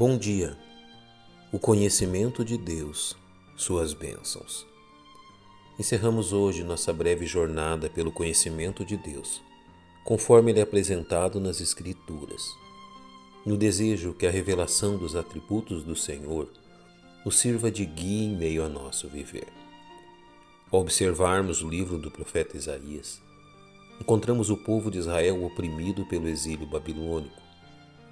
Bom dia. O conhecimento de Deus, suas bênçãos. Encerramos hoje nossa breve jornada pelo conhecimento de Deus, conforme ele é apresentado nas Escrituras. No desejo que a revelação dos atributos do Senhor nos sirva de guia em meio a nosso viver. Ao observarmos o livro do profeta Isaías, encontramos o povo de Israel oprimido pelo exílio babilônico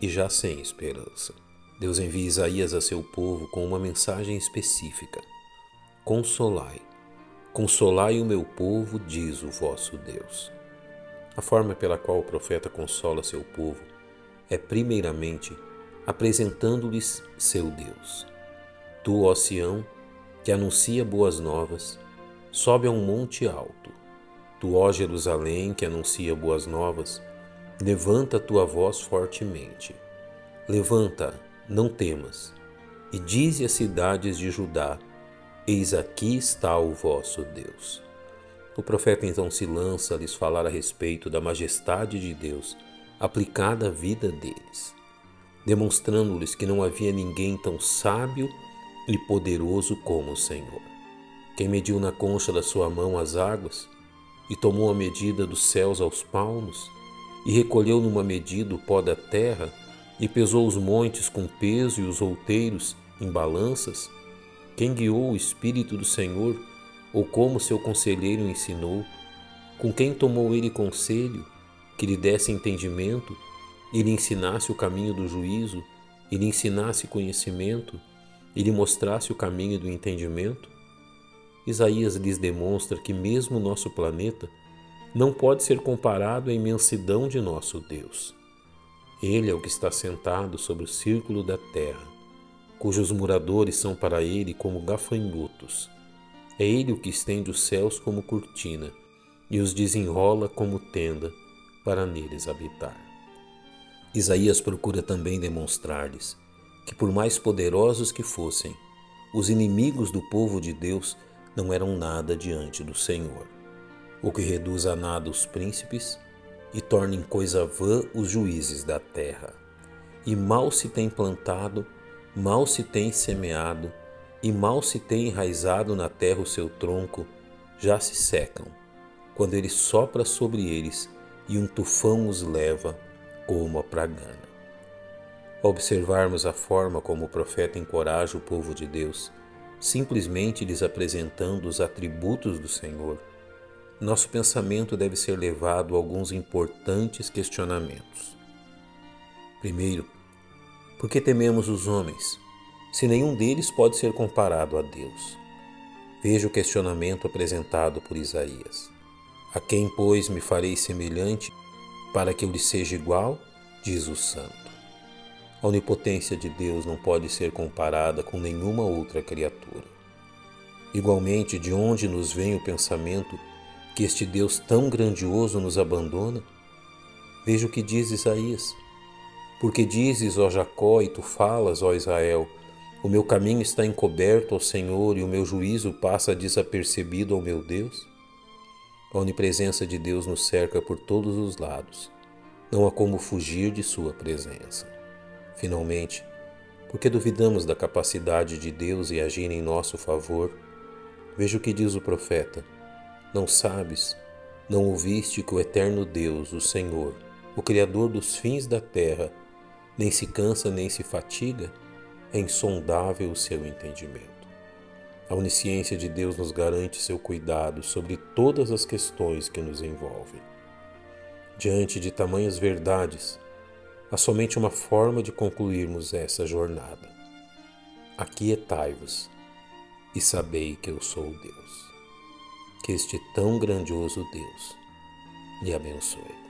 e já sem esperança. Deus envia Isaías a seu povo com uma mensagem específica: Consolai, consolai o meu povo, diz o vosso Deus. A forma pela qual o profeta consola seu povo é, primeiramente, apresentando-lhes seu Deus. Tu, ó Sião, que anuncia boas novas, sobe a um monte alto. Tu, ó Jerusalém, que anuncia boas novas, levanta tua voz fortemente. Levanta, não temas. E dize às cidades de Judá: Eis aqui está o vosso Deus. O profeta então se lança a lhes falar a respeito da majestade de Deus aplicada à vida deles, demonstrando-lhes que não havia ninguém tão sábio e poderoso como o Senhor. Quem mediu na concha da sua mão as águas e tomou a medida dos céus aos palmos e recolheu numa medida o pó da terra e pesou os montes com peso e os outeiros em balanças? Quem guiou o Espírito do Senhor, ou como seu conselheiro ensinou? Com quem tomou ele conselho, que lhe desse entendimento, e lhe ensinasse o caminho do juízo, e lhe ensinasse conhecimento, e lhe mostrasse o caminho do entendimento? Isaías lhes demonstra que mesmo nosso planeta não pode ser comparado à imensidão de nosso Deus. Ele é o que está sentado sobre o círculo da terra, cujos moradores são para ele como gafanhotos. É ele o que estende os céus como cortina e os desenrola como tenda para neles habitar. Isaías procura também demonstrar-lhes que, por mais poderosos que fossem, os inimigos do povo de Deus não eram nada diante do Senhor. O que reduz a nada os príncipes e torna em coisa vã os juízes da terra. E mal se tem plantado, mal se tem semeado, e mal se tem enraizado na terra o seu tronco, já se secam, quando ele sopra sobre eles e um tufão os leva como a pragana. Ao observarmos a forma como o profeta encoraja o povo de Deus, simplesmente lhes apresentando os atributos do Senhor, nosso pensamento deve ser levado a alguns importantes questionamentos. Primeiro, por que tememos os homens, se nenhum deles pode ser comparado a Deus? Veja o questionamento apresentado por Isaías. A quem, pois, me farei semelhante para que eu lhe seja igual? Diz o Santo. A onipotência de Deus não pode ser comparada com nenhuma outra criatura. Igualmente, de onde nos vem o pensamento que este Deus tão grandioso nos abandona? Veja o que diz Isaías. Porque dizes, ó Jacó, e tu falas, ó Israel, o meu caminho está encoberto ao Senhor e o meu juízo passa desapercebido ao meu Deus? A onipresença de Deus nos cerca por todos os lados. Não há como fugir de Sua presença. Finalmente, porque duvidamos da capacidade de Deus em agir em nosso favor, veja o que diz o profeta não sabes, não ouviste que o eterno Deus, o Senhor, o Criador dos fins da terra, nem se cansa nem se fatiga? É insondável o seu entendimento. A onisciência de Deus nos garante seu cuidado sobre todas as questões que nos envolvem. Diante de tamanhas verdades, há somente uma forma de concluirmos essa jornada. Aquietai-vos e sabei que eu sou Deus que este tão grandioso Deus lhe abençoe.